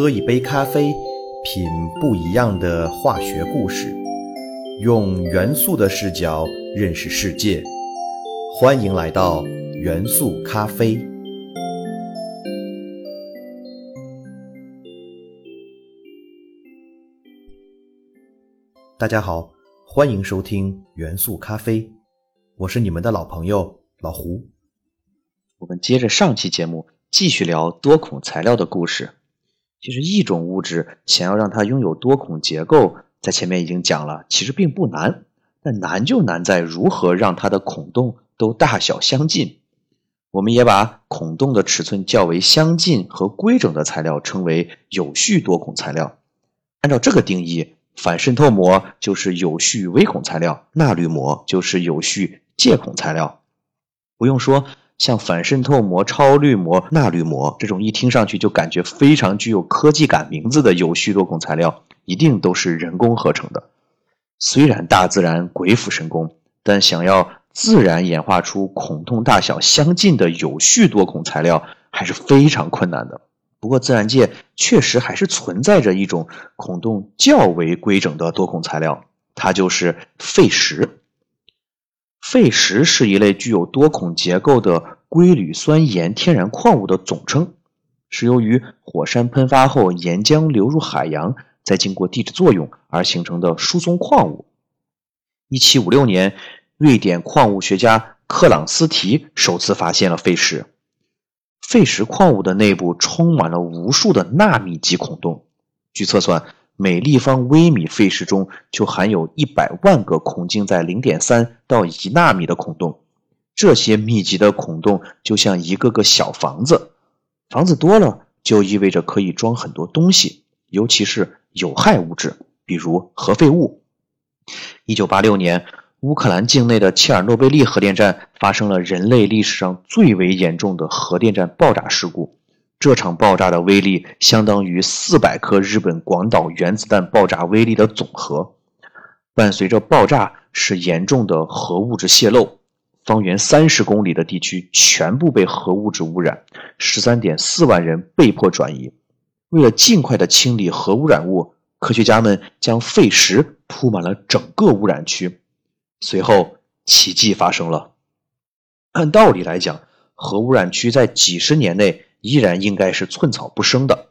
喝一杯咖啡，品不一样的化学故事，用元素的视角认识世界。欢迎来到元素咖啡。大家好，欢迎收听元素咖啡，我是你们的老朋友老胡。我们接着上期节目继续聊多孔材料的故事。其实一种物质想要让它拥有多孔结构，在前面已经讲了，其实并不难。但难就难在如何让它的孔洞都大小相近。我们也把孔洞的尺寸较为相近和规整的材料称为有序多孔材料。按照这个定义。反渗透膜就是有序微孔材料，钠铝膜就是有序介孔材料。不用说，像反渗透膜、超滤膜、钠滤膜这种一听上去就感觉非常具有科技感名字的有序多孔材料，一定都是人工合成的。虽然大自然鬼斧神工，但想要自然演化出孔洞大小相近的有序多孔材料，还是非常困难的。不过，自然界确实还是存在着一种孔洞较为规整的多孔材料，它就是废石。沸石是一类具有多孔结构的硅铝酸盐天然矿物的总称，是由于火山喷发后岩浆流入海洋，再经过地质作用而形成的疏松矿物。一七五六年，瑞典矿物学家克朗斯提首次发现了沸石。沸石矿物的内部充满了无数的纳米级孔洞，据测算，每立方微米废石中就含有一百万个孔径在零点三到一纳米的孔洞。这些密集的孔洞就像一个个小房子，房子多了就意味着可以装很多东西，尤其是有害物质，比如核废物。一九八六年。乌克兰境内的切尔诺贝利核电站发生了人类历史上最为严重的核电站爆炸事故。这场爆炸的威力相当于四百颗日本广岛原子弹爆炸威力的总和。伴随着爆炸是严重的核物质泄漏，方圆三十公里的地区全部被核物质污染，十三点四万人被迫转移。为了尽快的清理核污染物，科学家们将废石铺满了整个污染区。随后，奇迹发生了。按道理来讲，核污染区在几十年内依然应该是寸草不生的。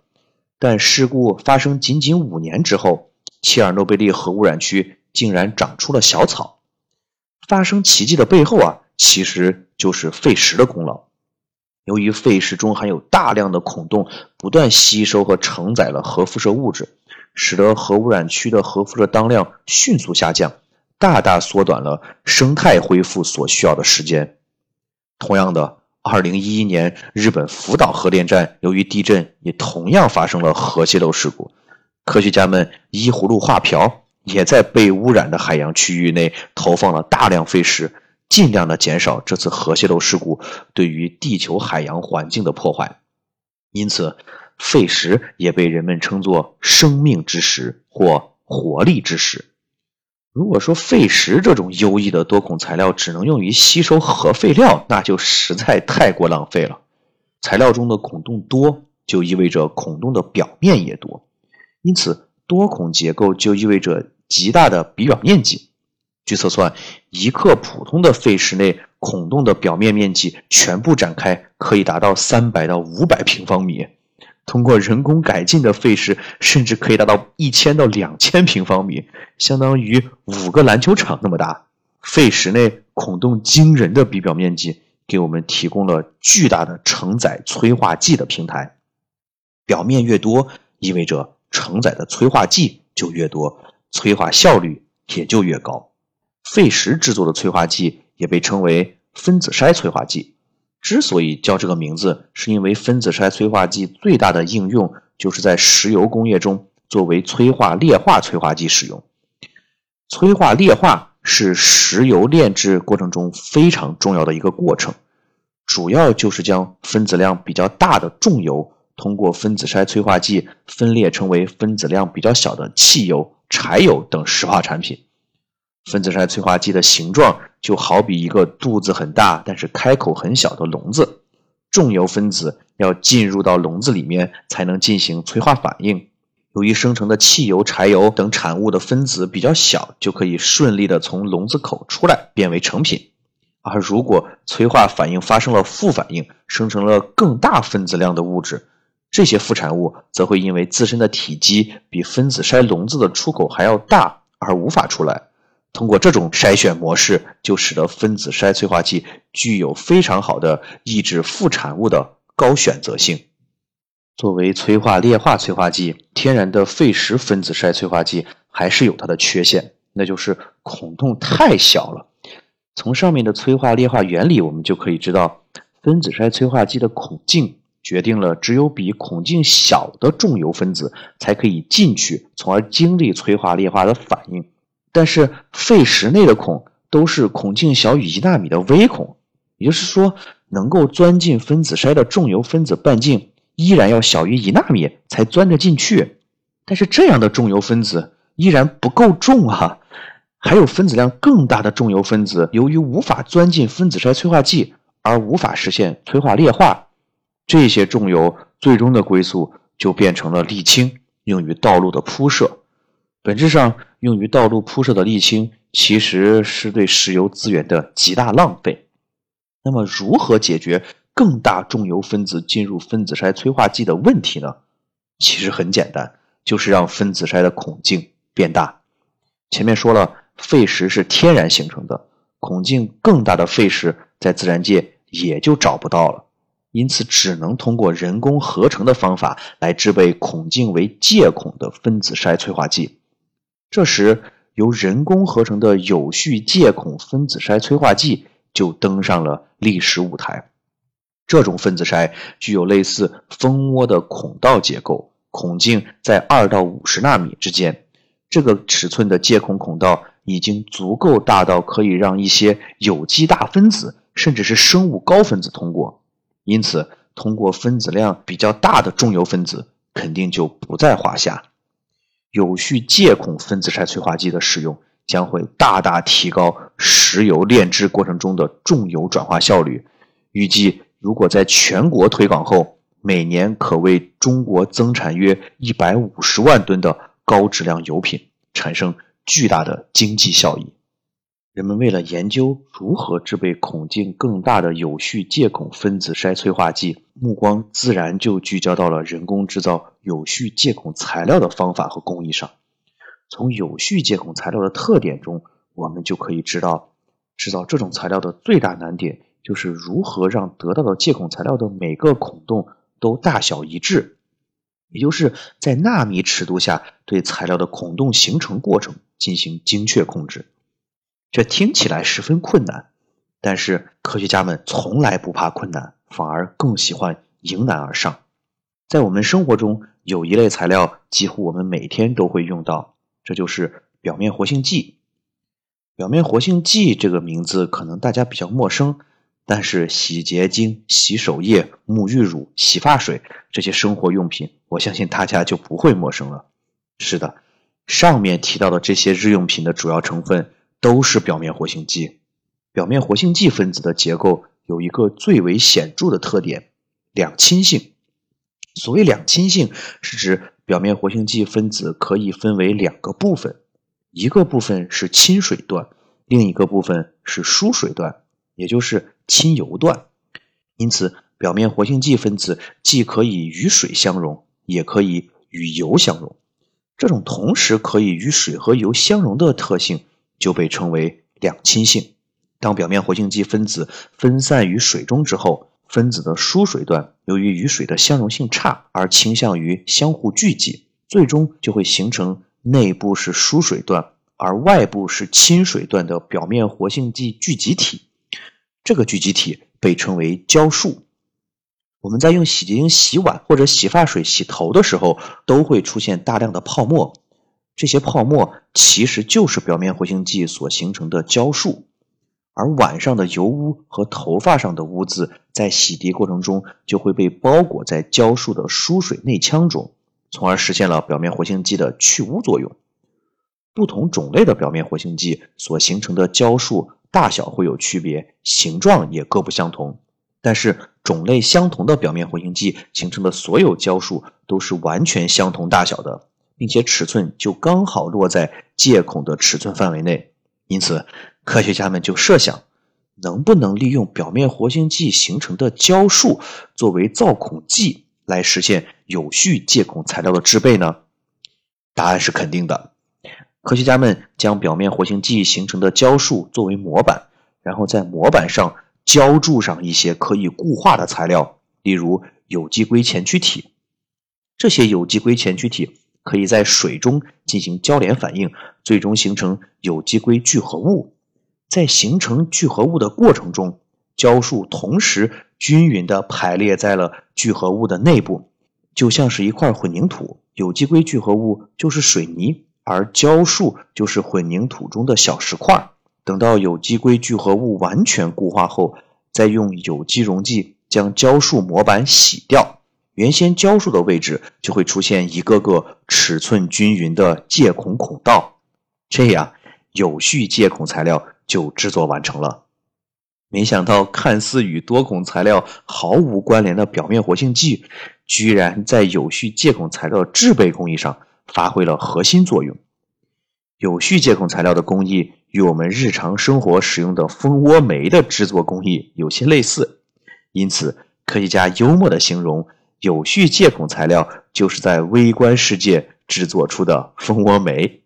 但事故发生仅仅五年之后，切尔诺贝利核污染区竟然长出了小草。发生奇迹的背后啊，其实就是废石的功劳。由于废石中含有大量的孔洞，不断吸收和承载了核辐射物质，使得核污染区的核辐射当量迅速下降。大大缩短了生态恢复所需要的时间。同样的，二零一一年日本福岛核电站由于地震，也同样发生了核泄漏事故。科学家们依葫芦画瓢，也在被污染的海洋区域内投放了大量废石，尽量的减少这次核泄漏事故对于地球海洋环境的破坏。因此，废石也被人们称作“生命之石”或“活力之石”。如果说废石这种优异的多孔材料只能用于吸收核废料，那就实在太过浪费了。材料中的孔洞多，就意味着孔洞的表面也多，因此多孔结构就意味着极大的比表面积。据测算，一克普通的废石内孔洞的表面面积全部展开，可以达到三百到五百平方米。通过人工改进的废石，甚至可以达到一千到两千平方米，相当于五个篮球场那么大。废石内孔洞惊人的比表面积，给我们提供了巨大的承载催化剂的平台。表面越多，意味着承载的催化剂就越多，催化效率也就越高。废石制作的催化剂也被称为分子筛催化剂。之所以叫这个名字，是因为分子筛催化剂最大的应用就是在石油工业中作为催化裂化催化剂使用。催化裂化是石油炼制过程中非常重要的一个过程，主要就是将分子量比较大的重油通过分子筛催化剂分裂成为分子量比较小的汽油、柴油等石化产品。分子筛催化剂的形状就好比一个肚子很大但是开口很小的笼子，重油分子要进入到笼子里面才能进行催化反应。由于生成的汽油、柴油等产物的分子比较小，就可以顺利的从笼子口出来，变为成品。而如果催化反应发生了负反应，生成了更大分子量的物质，这些副产物则会因为自身的体积比分子筛笼子的出口还要大而无法出来。通过这种筛选模式，就使得分子筛催化剂具有非常好的抑制副产物的高选择性。作为催化裂化催化剂，天然的沸石分子筛催化剂还是有它的缺陷，那就是孔洞太小了。从上面的催化裂化原理，我们就可以知道，分子筛催化剂的孔径决定了只有比孔径小的重油分子才可以进去，从而经历催化裂化的反应。但是沸石内的孔都是孔径小于一纳米的微孔，也就是说，能够钻进分子筛的重油分子半径。依然要小于一纳米才钻得进去，但是这样的重油分子依然不够重啊！还有分子量更大的重油分子，由于无法钻进分子筛催化剂而无法实现催化裂化，这些重油最终的归宿就变成了沥青，用于道路的铺设。本质上，用于道路铺设的沥青其实是对石油资源的极大浪费。那么，如何解决？更大重油分子进入分子筛催化剂的问题呢？其实很简单，就是让分子筛的孔径变大。前面说了，废石是天然形成的，孔径更大的废石在自然界也就找不到了，因此只能通过人工合成的方法来制备孔径为介孔的分子筛催化剂。这时，由人工合成的有序介孔分子筛催化剂就登上了历史舞台。这种分子筛具有类似蜂窝的孔道结构，孔径在二到五十纳米之间。这个尺寸的介孔孔道已经足够大到可以让一些有机大分子甚至是生物高分子通过。因此，通过分子量比较大的重油分子肯定就不在话下。有序介孔分子筛催化剂的使用将会大大提高石油炼制过程中的重油转化效率，预计。如果在全国推广后，每年可为中国增产约一百五十万吨的高质量油品，产生巨大的经济效益。人们为了研究如何制备孔径更大的有序介孔分子筛催化剂，目光自然就聚焦到了人工制造有序介孔材料的方法和工艺上。从有序介孔材料的特点中，我们就可以知道，制造这种材料的最大难点。就是如何让得到的介孔材料的每个孔洞都大小一致，也就是在纳米尺度下对材料的孔洞形成过程进行精确控制。这听起来十分困难，但是科学家们从来不怕困难，反而更喜欢迎难而上。在我们生活中，有一类材料几乎我们每天都会用到，这就是表面活性剂。表面活性剂这个名字可能大家比较陌生。但是洗洁精、洗手液、沐浴乳、洗发水这些生活用品，我相信大家就不会陌生了。是的，上面提到的这些日用品的主要成分都是表面活性剂。表面活性剂分子的结构有一个最为显著的特点：两亲性。所谓两亲性，是指表面活性剂分子可以分为两个部分，一个部分是亲水段，另一个部分是疏水段。也就是亲油段，因此表面活性剂分子既可以与水相溶，也可以与油相溶。这种同时可以与水和油相溶的特性就被称为两亲性。当表面活性剂分子分散于水中之后，分子的疏水段由于与水的相容性差而倾向于相互聚集，最终就会形成内部是疏水段而外部是亲水段的表面活性剂聚集体。这个聚集体被称为胶束。我们在用洗洁精洗碗或者洗发水洗头的时候，都会出现大量的泡沫。这些泡沫其实就是表面活性剂所形成的胶束。而碗上的油污和头发上的污渍，在洗涤过程中就会被包裹在胶束的疏水内腔中，从而实现了表面活性剂的去污作用。不同种类的表面活性剂所形成的胶束。大小会有区别，形状也各不相同，但是种类相同的表面活性剂形成的所有胶束都是完全相同大小的，并且尺寸就刚好落在介孔的尺寸范围内。因此，科学家们就设想，能不能利用表面活性剂形成的胶束作为造孔剂，来实现有序介孔材料的制备呢？答案是肯定的。科学家们将表面活性剂形成的胶束作为模板，然后在模板上浇筑上一些可以固化的材料，例如有机硅前驱体。这些有机硅前驱体。可以在水中进行交联反应，最终形成有机硅聚合物。在形成聚合物的过程中，胶束同时均匀地排列在了聚合物的内部，就像是一块混凝土。有机硅聚合物就是水泥，而胶束就是混凝土中的小石块。等到有机硅聚合物完全固化后，再用有机溶剂将胶束模板洗掉。原先胶数的位置就会出现一个个尺寸均匀的介孔孔道，这样有序介孔材料就制作完成了。没想到，看似与多孔材料毫无关联的表面活性剂，居然在有序介孔材料制备工艺上发挥了核心作用。有序介孔材料的工艺与我们日常生活使用的蜂窝煤的制作工艺有些类似，因此科学家幽默地形容。有序介孔材料就是在微观世界制作出的蜂窝煤。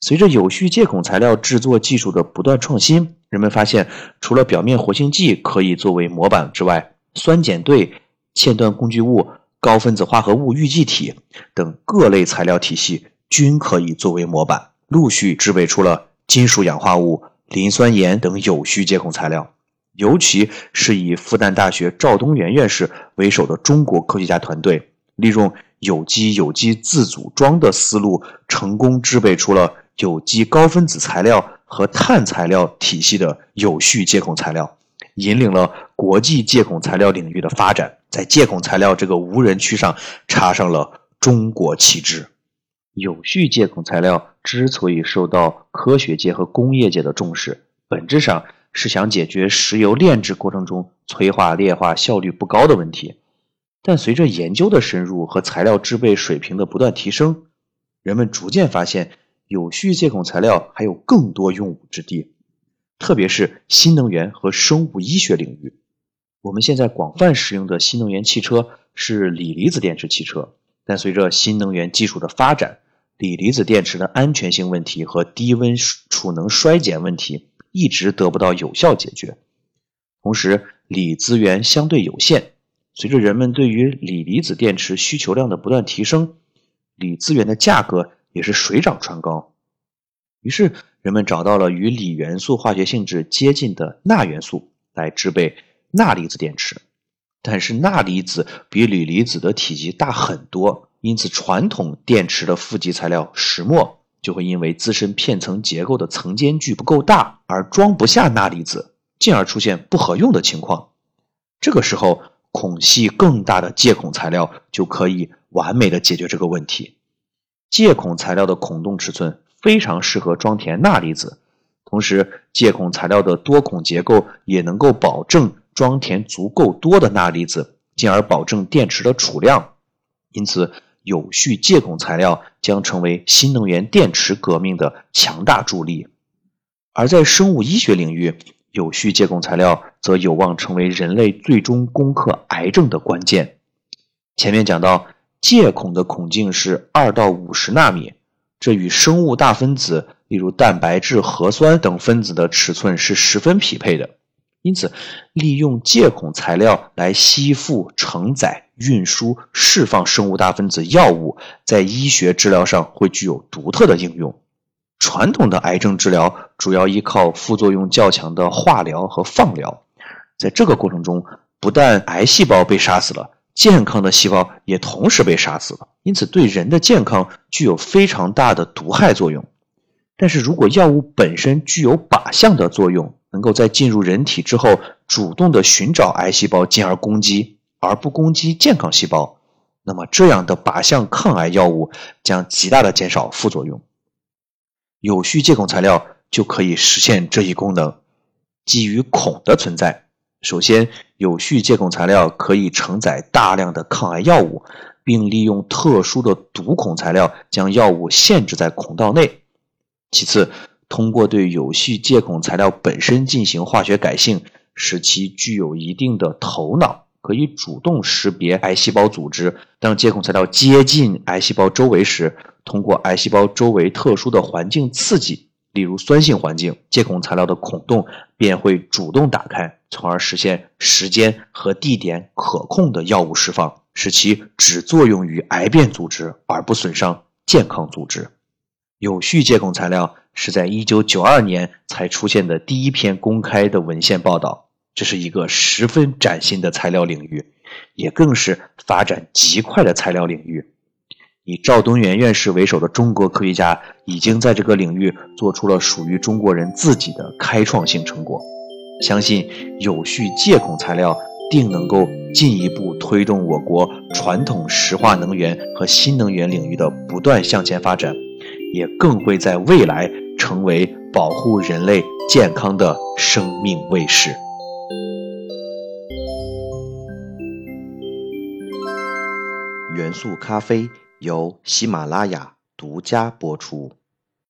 随着有序介孔材料制作技术的不断创新，人们发现，除了表面活性剂可以作为模板之外，酸碱对、嵌断工具物、高分子化合物预计体等各类材料体系均可以作为模板，陆续制备出了金属氧化物、磷酸盐等有序介孔材料。尤其是以复旦大学赵东元院士为首的中国科学家团队，利用有机有机自组装的思路，成功制备出了有机高分子材料和碳材料体系的有序介孔材料，引领了国际介孔材料领域的发展，在介孔材料这个无人区上插上了中国旗帜。有序介孔材料之所以受到科学界和工业界的重视，本质上。是想解决石油炼制过程中催化裂化效率不高的问题，但随着研究的深入和材料制备水平的不断提升，人们逐渐发现有序介孔材料还有更多用武之地，特别是新能源和生物医学领域。我们现在广泛使用的新能源汽车是锂离子电池汽车，但随着新能源技术的发展，锂离子电池的安全性问题和低温储能衰减问题。一直得不到有效解决，同时锂资源相对有限。随着人们对于锂离子电池需求量的不断提升，锂资源的价格也是水涨船高。于是人们找到了与锂元素化学性质接近的钠元素来制备钠离子电池，但是钠离子比锂离子的体积大很多，因此传统电池的负极材料石墨。就会因为自身片层结构的层间距不够大而装不下钠离子，进而出现不合用的情况。这个时候，孔隙更大的介孔材料就可以完美的解决这个问题。介孔材料的孔洞尺寸非常适合装填钠离子，同时介孔材料的多孔结构也能够保证装填足够多的钠离子，进而保证电池的储量。因此。有序介孔材料将成为新能源电池革命的强大助力，而在生物医学领域，有序介孔材料则有望成为人类最终攻克癌症的关键。前面讲到，介孔的孔径是二到五十纳米，这与生物大分子，例如蛋白质、核酸等分子的尺寸是十分匹配的。因此，利用介孔材料来吸附、承载、运输、释放生物大分子药物，在医学治疗上会具有独特的应用。传统的癌症治疗主要依靠副作用较强的化疗和放疗，在这个过程中，不但癌细胞被杀死了，健康的细胞也同时被杀死了，因此对人的健康具有非常大的毒害作用。但是如果药物本身具有靶向的作用，能够在进入人体之后，主动的寻找癌细胞，进而攻击，而不攻击健康细胞。那么，这样的靶向抗癌药物将极大的减少副作用。有序介孔材料就可以实现这一功能。基于孔的存在，首先，有序介孔材料可以承载大量的抗癌药物，并利用特殊的毒孔材料将药物限制在孔道内。其次，通过对有序介孔材料本身进行化学改性，使其具有一定的头脑，可以主动识别癌细胞组织。当介孔材料接近癌细胞周围时，通过癌细胞周围特殊的环境刺激。例如酸性环境，介孔材料的孔洞便会主动打开，从而实现时间和地点可控的药物释放，使其只作用于癌变组织而不损伤健康组织。有序介孔材料是在1992年才出现的第一篇公开的文献报道，这是一个十分崭新的材料领域，也更是发展极快的材料领域。以赵东元院士为首的中国科学家已经在这个领域做出了属于中国人自己的开创性成果，相信有序介孔材料定能够进一步推动我国传统石化能源和新能源领域的不断向前发展，也更会在未来成为保护人类健康的生命卫士。元素咖啡。由喜马拉雅独家播出。